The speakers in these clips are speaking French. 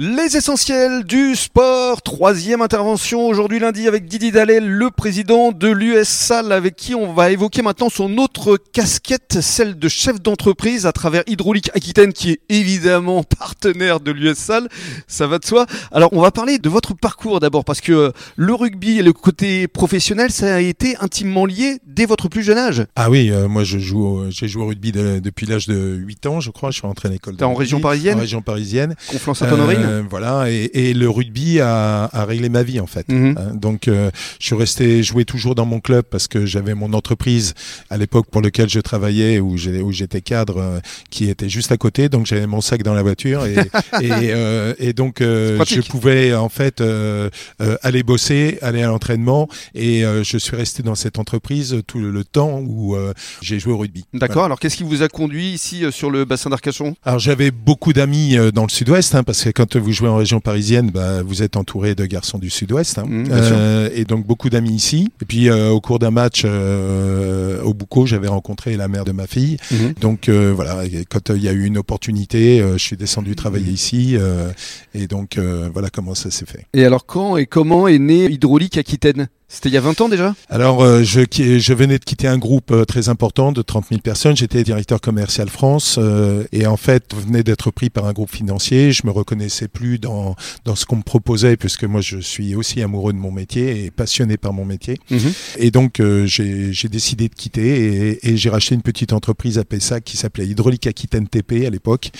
Les essentiels du sport, troisième intervention aujourd'hui lundi avec Didi Dallet, le président de l'US Salle, avec qui on va évoquer maintenant son autre casquette, celle de chef d'entreprise à travers Hydraulique Aquitaine, qui est évidemment partenaire de l'US Salle, ça va de soi. Alors on va parler de votre parcours d'abord, parce que euh, le rugby et le côté professionnel, ça a été intimement lié dès votre plus jeune âge. Ah oui, euh, moi je joue, au- j'ai joué au rugby de- depuis l'âge de 8 ans, je crois, je suis rentré à l'école. T'es en rugby, région parisienne En région parisienne. Conflans-Sainte-Honorine Euh, voilà, et, et le rugby a, a réglé ma vie en fait. Mhm. Hein, Donc, euh, je suis resté jouer toujours dans mon club parce que j'avais mon entreprise à l'époque pour lequel je travaillais, où j'étais cadre, euh, qui était juste à côté. Donc, j'avais mon sac dans la voiture et, et, et donc je pouvais en fait aller bosser, aller à l'entraînement, et je suis resté dans cette entreprise tout le, le temps où j'ai joué au rugby. D'accord, alors qu'est-ce qui vous a conduit ici sur le bassin d'Arcachon? Alors j'avais beaucoup d'amis dans le sud-ouest, hein, parce que quand vous jouez en région parisienne, bah, vous êtes entouré de garçons du sud-ouest. hein. Mmh, sûr. Euh, et donc beaucoup d'amis ici. Et puis euh, au cours d'un match euh, au Boucau, j'avais rencontré la mère de ma fille. Donc euh, voilà, quand il y a eu une opportunité, je suis descendu travailler ici. euh, et donc voilà comment ça s'est fait. Et alors quand et comment est né Hydraulique Aquitaine? C'était il y a 20 ans déjà? Alors, euh, je, je venais de quitter un groupe euh, très important de 30 000 personnes. J'étais directeur commercial France euh, et en fait, je venais d'être pris par un groupe financier. Je me reconnaissais plus dans, dans ce qu'on me proposait puisque moi, je suis aussi amoureux de mon métier et passionné par mon métier. Et donc, euh, j'ai j'ai décidé de quitter et, et j'ai racheté une petite entreprise à Pessac qui s'appelait Hydraulique Aquitaine TP à l'époque,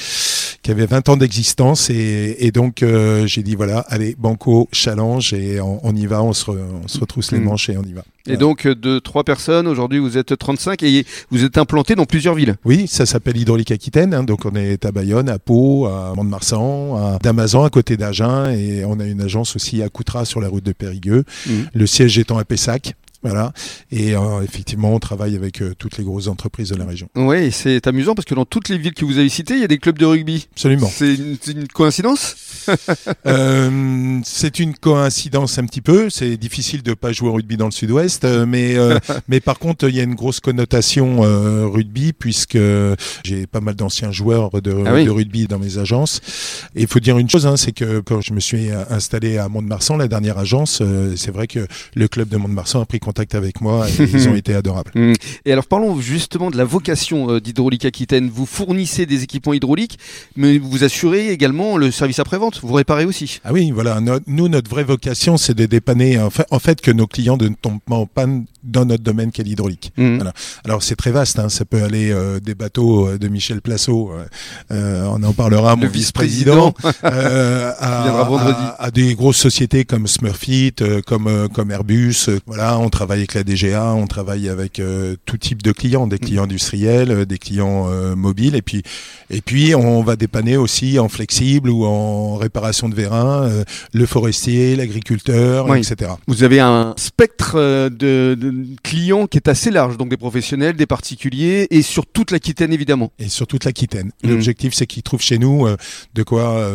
qui avait 20 ans d'existence. Et, et donc, euh, j'ai dit voilà, allez, Banco, challenge et on, on y va, on se, re- on se retrousse les Mhm. manches et on y va. Et donc euh, de trois personnes, aujourd'hui vous êtes 35 et vous êtes implanté dans plusieurs villes. Oui, ça s'appelle Hydraulique Aquitaine. hein, donc on est à Bayonne, à Pau, à Mont-de-Marsan, à Damazan, à côté d'Agen. Et on a une agence aussi à Coutras sur la route de Périgueux. Le siège étant à Pessac. Voilà. Et euh, effectivement, on travaille avec euh, toutes les grosses entreprises de la région. Oui, c'est amusant parce que dans toutes les villes que vous avez citées, il y a des clubs de rugby. Absolument. C'est une, coïncidence Euh, c'est une coïncidence un petit peu. C'est difficile de pas jouer au rugby dans le Sud-Ouest, mais mais par contre, il y a une grosse connotation rugby puisque j'ai pas mal d'anciens joueurs de, Ah oui. de rugby dans mes agences. Et il faut dire une chose, hein, c'est que quand je me suis installé à Mont-de-Marsan, la dernière agence, c'est vrai que le club de Mont-de-Marsan a pris contact avec moi et ils ont été adorables. Mm. Et alors parlons justement de la vocation euh, d'Hydraulique Aquitaine. Vous fournissez des équipements hydrauliques, mais vous assurez également le service après-vente. Vous réparez aussi. Ah oui, voilà. No- nous, notre vraie vocation, c'est de dépanner, en fait, en fait, que nos clients ne tombent pas en panne dans notre domaine qu'est l'hydraulique. Mm. Voilà. Alors, c'est très vaste. Hein. Ça peut aller euh, des bateaux euh, de Michel euh, euh, on en parlera, Le mon vice-président. euh, à, des grosses sociétés comme Smurfit, comme comme Airbus. voilà, on travaille avec la DGA, on travaille avec euh, tout type de clients, des clients industriels, euh, des clients euh, mobiles, et puis et puis on va dépanner aussi en flexible ou en réparation de vérin, euh, le forestier, l'agriculteur, Oui. etc. Vous avez un spectre de, de clients qui est assez large, donc des professionnels, des particuliers et sur toute l'Aquitaine évidemment. Et sur toute l'Aquitaine. Mhm. L'objectif, c'est qu'ils trouvent chez nous de quoi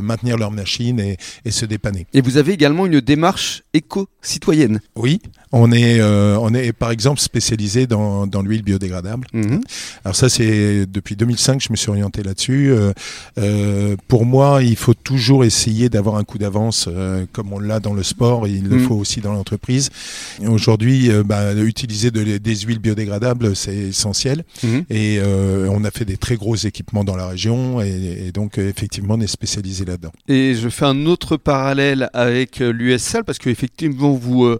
maintenir leur machine et, et se dépanner. Et vous avez également une démarche éco-citoyenne. Oui, on est, euh, on est par exemple spécialisé dans, dans l'huile biodégradable. Mhm. Alors ça, c'est depuis 2005 que je me suis orienté là-dessus. Euh, euh, pour moi, il faut toujours essayer d'avoir un coup d'avance, euh, comme on l'a dans le sport, et il le Mm. faut aussi dans l'entreprise. Aujourd'hui, bah, utiliser de- des huiles biodégradables, c'est essentiel. Mhm. Et on a fait des très gros équipements dans la région, et, et donc effectivement, on est spécialisé là-dedans. Et je fais un autre parallèle avec l'USSAL parce qu'effectivement vous euh,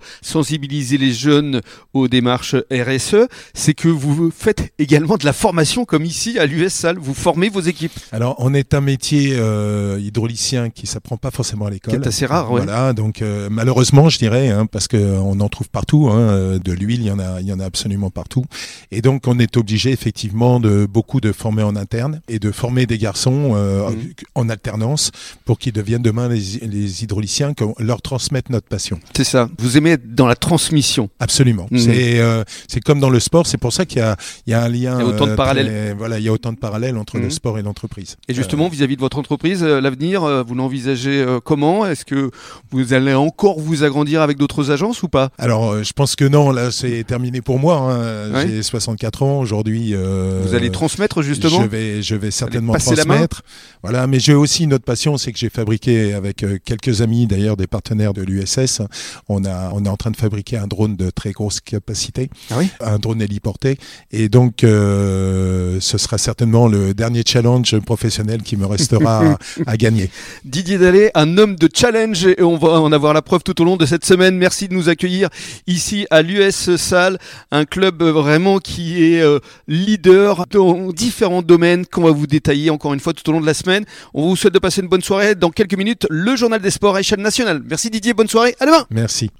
les jeunes aux démarches RSE, c'est que vous faites également de la formation comme ici à l'USSAL, vous formez vos équipes. Alors, on est un métier euh, hydraulicien qui s'apprend pas forcément à l'école. Qui est assez rare, ouais. Voilà, donc euh, malheureusement, je dirais, hein, parce que on en trouve partout. Hein, euh, de l'huile, il y en a, il y en a absolument partout. Et donc, on est obligé effectivement de beaucoup de former en interne et de former des garçons euh, Mhm. en alternance pour qu'ils deviennent demain les, les hydrauliciens, qu'on leur transmette notre passion. C'est ça. Vous aimez être dans la transmission mission. Absolument. Mhm. C'est euh, comme dans le sport, c'est pour ça qu'il y y a un lien. Il y a autant de euh, parallèles. très- voilà, il y a autant de parallèles entre Mhm. le sport et l'entreprise. Et justement, vis-à-vis de votre entreprise, euh, l'avenir, euh, vous l'envisagez euh, comment? Est-ce que vous allez encore vous agrandir avec d'autres agences ou pas? Alors, euh, je pense que non, là, c'est terminé pour moi. hein. Ouais. J'ai 64 ans aujourd'hui. euh, Vous allez transmettre justement? Je vais, je vais certainement transmettre. Voilà, mais j'ai aussi une autre passion, c'est que j'ai fabriqué avec euh, quelques amis, d'ailleurs des partenaires de l'USS. On a, on est en train de fabriquer un drone de très grosse capacité, Ah oui un drone héliporté, et donc euh, ce sera certainement le dernier challenge professionnel qui me restera à, à gagner. Didier Dallet, un homme de challenge et on va en avoir la preuve tout au long de cette semaine. Merci de nous accueillir ici à l'US Salle, un club euh, vraiment qui est euh, leader dans différents domaines qu'on va vous détailler encore une fois tout au long de la semaine. On vous souhaite de passer une bonne soirée. Dans quelques minutes, le journal des sports à échelle nationale. Merci Didier, bonne soirée, à demain Merci.